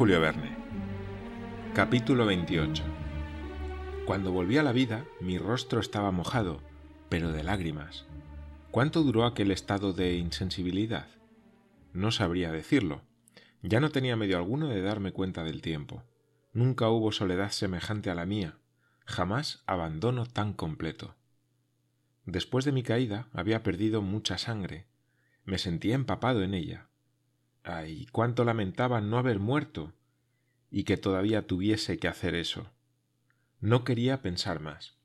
Julio Verne. Capítulo 28. Cuando volví a la vida, mi rostro estaba mojado, pero de lágrimas. ¿Cuánto duró aquel estado de insensibilidad? No sabría decirlo. Ya no tenía medio alguno de darme cuenta del tiempo. Nunca hubo soledad semejante a la mía, jamás abandono tan completo. Después de mi caída había perdido mucha sangre, me sentía empapado en ella. Ay, cuánto lamentaba no haber muerto y que todavía tuviese que hacer eso. No quería pensar más.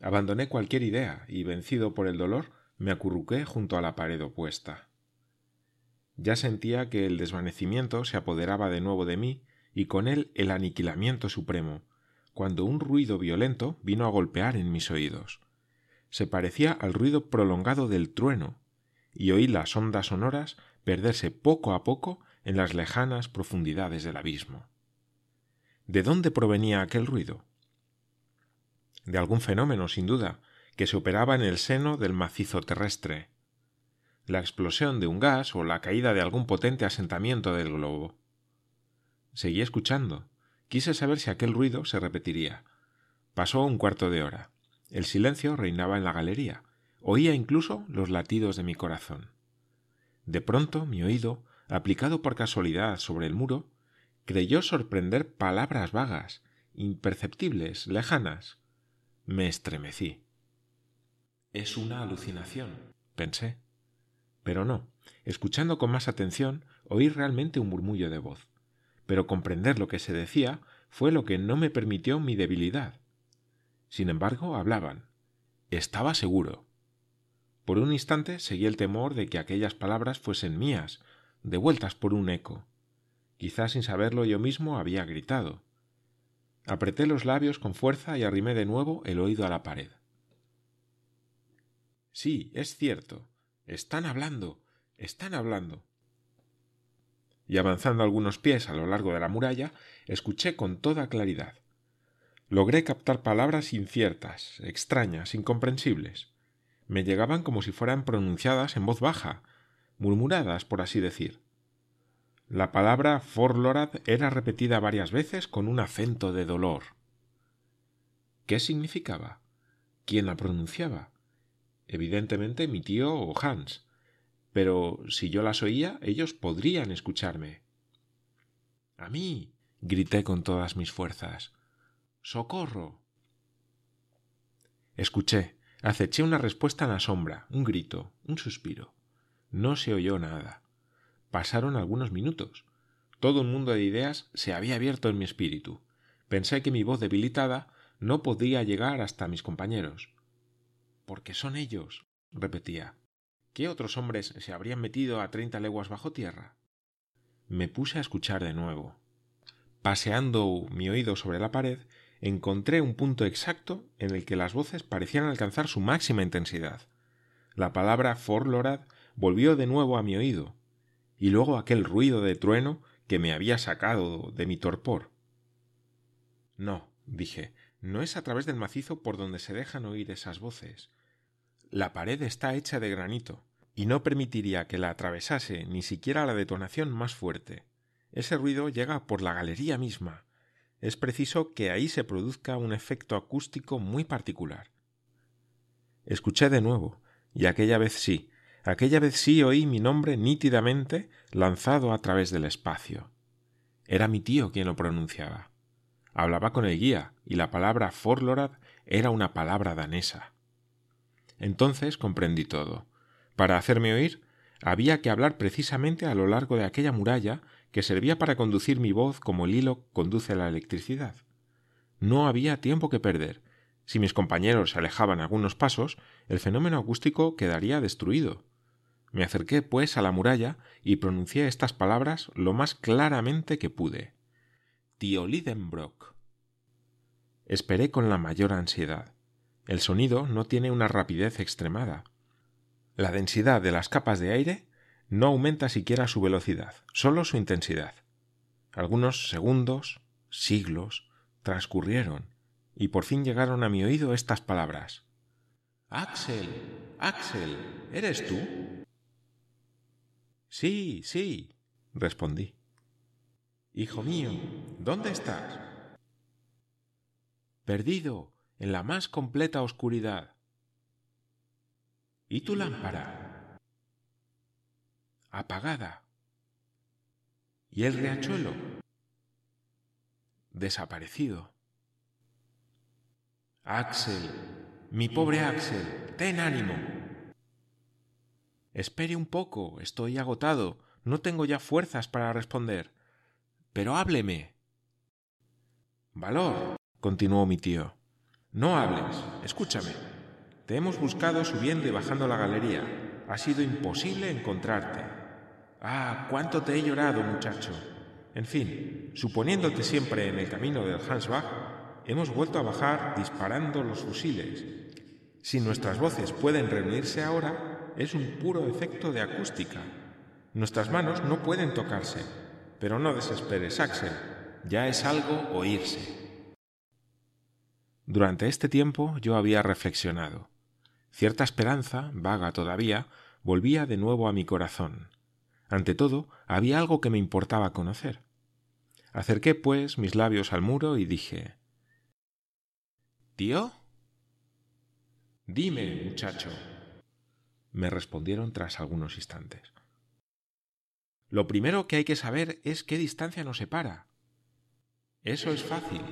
Abandoné cualquier idea y, vencido por el dolor, me acurruqué junto a la pared opuesta. Ya sentía que el desvanecimiento se apoderaba de nuevo de mí y con él el aniquilamiento supremo, cuando un ruido violento vino a golpear en mis oídos. Se parecía al ruido prolongado del trueno, y oí las ondas sonoras perderse poco a poco en las lejanas profundidades del abismo. ¿De dónde provenía aquel ruido? De algún fenómeno, sin duda, que se operaba en el seno del macizo terrestre, la explosión de un gas o la caída de algún potente asentamiento del globo. Seguí escuchando. Quise saber si aquel ruido se repetiría. Pasó un cuarto de hora. El silencio reinaba en la galería, Oía incluso los latidos de mi corazón. De pronto mi oído, aplicado por casualidad sobre el muro, creyó sorprender palabras vagas, imperceptibles, lejanas. Me estremecí. Es una alucinación, pensé. Pero no. Escuchando con más atención, oí realmente un murmullo de voz. Pero comprender lo que se decía fue lo que no me permitió mi debilidad. Sin embargo, hablaban. Estaba seguro. Por un instante seguí el temor de que aquellas palabras fuesen mías, devueltas por un eco. Quizás sin saberlo yo mismo había gritado. Apreté los labios con fuerza y arrimé de nuevo el oído a la pared. Sí, es cierto. Están hablando. Están hablando. Y avanzando algunos pies a lo largo de la muralla, escuché con toda claridad. Logré captar palabras inciertas, extrañas, incomprensibles me llegaban como si fueran pronunciadas en voz baja, murmuradas, por así decir. La palabra Forlorad era repetida varias veces con un acento de dolor. ¿Qué significaba? ¿Quién la pronunciaba? Evidentemente mi tío o Hans. Pero si yo las oía, ellos podrían escucharme. A mí. grité con todas mis fuerzas. ¡Socorro! Escuché, Aceché una respuesta en la sombra, un grito, un suspiro. No se oyó nada. Pasaron algunos minutos. Todo un mundo de ideas se había abierto en mi espíritu. Pensé que mi voz debilitada no podía llegar hasta mis compañeros. Porque son ellos, repetía. ¿Qué otros hombres se habrían metido a treinta leguas bajo tierra? Me puse a escuchar de nuevo. Paseando mi oído sobre la pared, encontré un punto exacto en el que las voces parecían alcanzar su máxima intensidad. La palabra Forlorad volvió de nuevo a mi oído, y luego aquel ruido de trueno que me había sacado de mi torpor. No, dije, no es a través del macizo por donde se dejan oír esas voces. La pared está hecha de granito, y no permitiría que la atravesase ni siquiera la detonación más fuerte. Ese ruido llega por la galería misma, es preciso que ahí se produzca un efecto acústico muy particular. Escuché de nuevo, y aquella vez sí, aquella vez sí oí mi nombre nítidamente lanzado a través del espacio. Era mi tío quien lo pronunciaba. Hablaba con el guía, y la palabra Forlorad era una palabra danesa. Entonces comprendí todo. Para hacerme oír, había que hablar precisamente a lo largo de aquella muralla que servía para conducir mi voz como el hilo conduce la electricidad. No había tiempo que perder. Si mis compañeros se alejaban algunos pasos, el fenómeno acústico quedaría destruido. Me acerqué, pues, a la muralla y pronuncié estas palabras lo más claramente que pude. Tío Lidenbrock. Esperé con la mayor ansiedad. El sonido no tiene una rapidez extremada. La densidad de las capas de aire no aumenta siquiera su velocidad, solo su intensidad. Algunos segundos, siglos, transcurrieron, y por fin llegaron a mi oído estas palabras. Axel, Axel, ¿eres tú? Sí, sí, respondí. Hijo mío, ¿dónde estás? Perdido en la más completa oscuridad. ¿Y tu lámpara? Apagada. ¿Y el riachuelo? Desaparecido. Axel, mi pobre Axel, ten ánimo. Espere un poco, estoy agotado, no tengo ya fuerzas para responder. Pero hábleme. Valor, continuó mi tío. No hables, escúchame. Te hemos buscado subiendo y bajando la galería. Ha sido imposible encontrarte. Ah, cuánto te he llorado, muchacho. En fin, suponiéndote siempre en el camino del Hansbach, hemos vuelto a bajar disparando los fusiles. Si nuestras voces pueden reunirse ahora, es un puro efecto de acústica. Nuestras manos no pueden tocarse, pero no desesperes, Axel, ya es algo oírse. Durante este tiempo yo había reflexionado. Cierta esperanza, vaga todavía, volvía de nuevo a mi corazón. Ante todo, había algo que me importaba conocer. Acerqué, pues, mis labios al muro y dije ¿Tío? Dime, muchacho. me respondieron tras algunos instantes. Lo primero que hay que saber es qué distancia nos separa. Eso es fácil.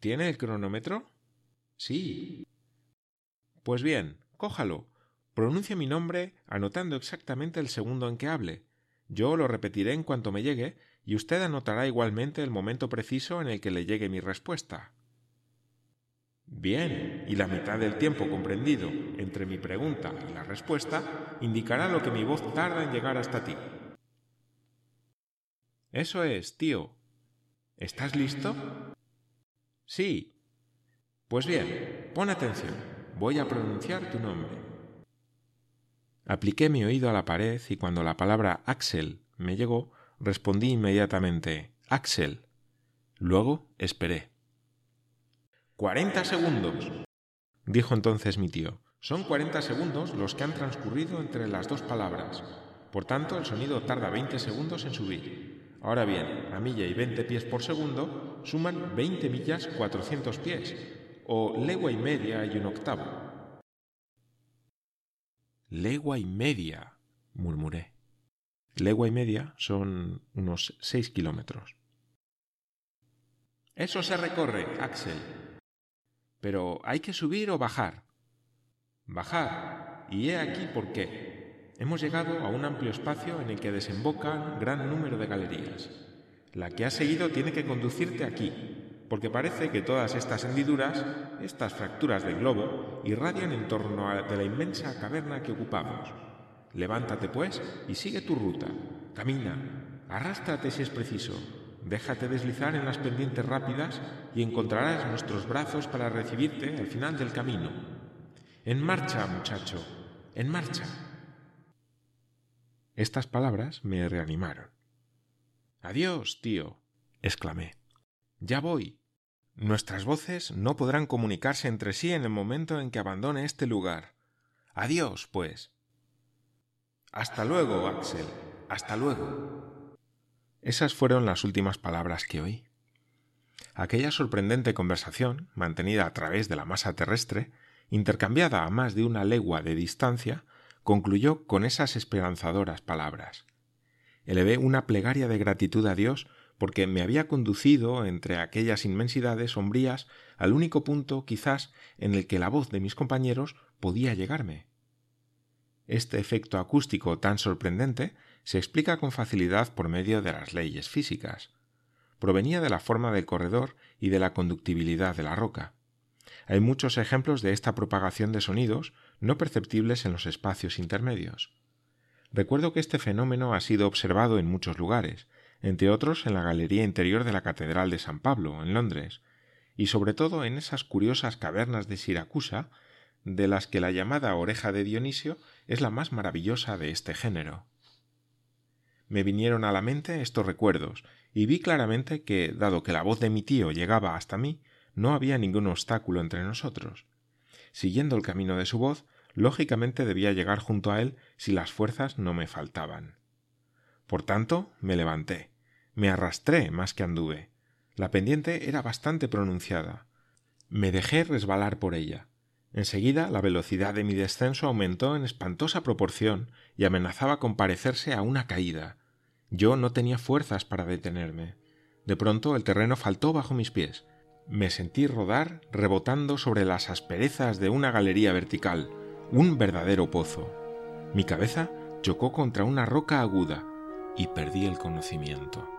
¿Tiene el cronómetro? Sí. Pues bien, cójalo. Pronuncie mi nombre anotando exactamente el segundo en que hable. Yo lo repetiré en cuanto me llegue y usted anotará igualmente el momento preciso en el que le llegue mi respuesta. Bien, y la mitad del tiempo comprendido entre mi pregunta y la respuesta indicará lo que mi voz tarda en llegar hasta ti. Eso es, tío. ¿Estás listo? Sí. Pues bien, pon atención. Voy a pronunciar tu nombre. Apliqué mi oído a la pared y cuando la palabra Axel me llegó, respondí inmediatamente Axel. Luego esperé. Cuarenta segundos. dijo entonces mi tío. Son cuarenta segundos los que han transcurrido entre las dos palabras. Por tanto, el sonido tarda veinte segundos en subir. Ahora bien, a milla y veinte pies por segundo suman veinte millas cuatrocientos pies, o legua y media y un octavo. Legua y media, murmuré. Legua y media son unos seis kilómetros. Eso se recorre, Axel, pero ¿hay que subir o bajar? Bajar. Y he aquí por qué. Hemos llegado a un amplio espacio en el que desembocan gran número de galerías. La que has seguido tiene que conducirte aquí, porque parece que todas estas hendiduras, estas fracturas del globo, irradian en torno de la inmensa caverna que ocupamos. Levántate, pues, y sigue tu ruta. Camina, arrástrate si es preciso, Déjate deslizar en las pendientes rápidas y encontrarás nuestros brazos para recibirte al final del camino. En marcha, muchacho, en marcha. Estas palabras me reanimaron. Adiós, tío, exclamé. Ya voy. Nuestras voces no podrán comunicarse entre sí en el momento en que abandone este lugar. Adiós, pues. Hasta luego, Axel. Hasta luego. Esas fueron las últimas palabras que oí. Aquella sorprendente conversación, mantenida a través de la masa terrestre, intercambiada a más de una legua de distancia, concluyó con esas esperanzadoras palabras. Elevé una plegaria de gratitud a Dios porque me había conducido entre aquellas inmensidades sombrías al único punto quizás en el que la voz de mis compañeros podía llegarme. Este efecto acústico tan sorprendente se explica con facilidad por medio de las leyes físicas. Provenía de la forma del corredor y de la conductibilidad de la roca. Hay muchos ejemplos de esta propagación de sonidos no perceptibles en los espacios intermedios. Recuerdo que este fenómeno ha sido observado en muchos lugares, entre otros en la galería interior de la Catedral de San Pablo, en Londres, y sobre todo en esas curiosas cavernas de Siracusa, de las que la llamada oreja de Dionisio es la más maravillosa de este género me vinieron a la mente estos recuerdos, y vi claramente que, dado que la voz de mi tío llegaba hasta mí, no había ningún obstáculo entre nosotros. Siguiendo el camino de su voz, lógicamente debía llegar junto a él si las fuerzas no me faltaban. Por tanto, me levanté, Me arrastré más que anduve. La pendiente era bastante pronunciada. Me dejé resbalar por ella. Enseguida la velocidad de mi descenso aumentó en espantosa proporción y amenazaba con parecerse a una caída. Yo no tenía fuerzas para detenerme. De pronto el terreno faltó bajo mis pies. Me sentí rodar rebotando sobre las asperezas de una galería vertical, un verdadero pozo. Mi cabeza chocó contra una roca aguda y perdí el conocimiento.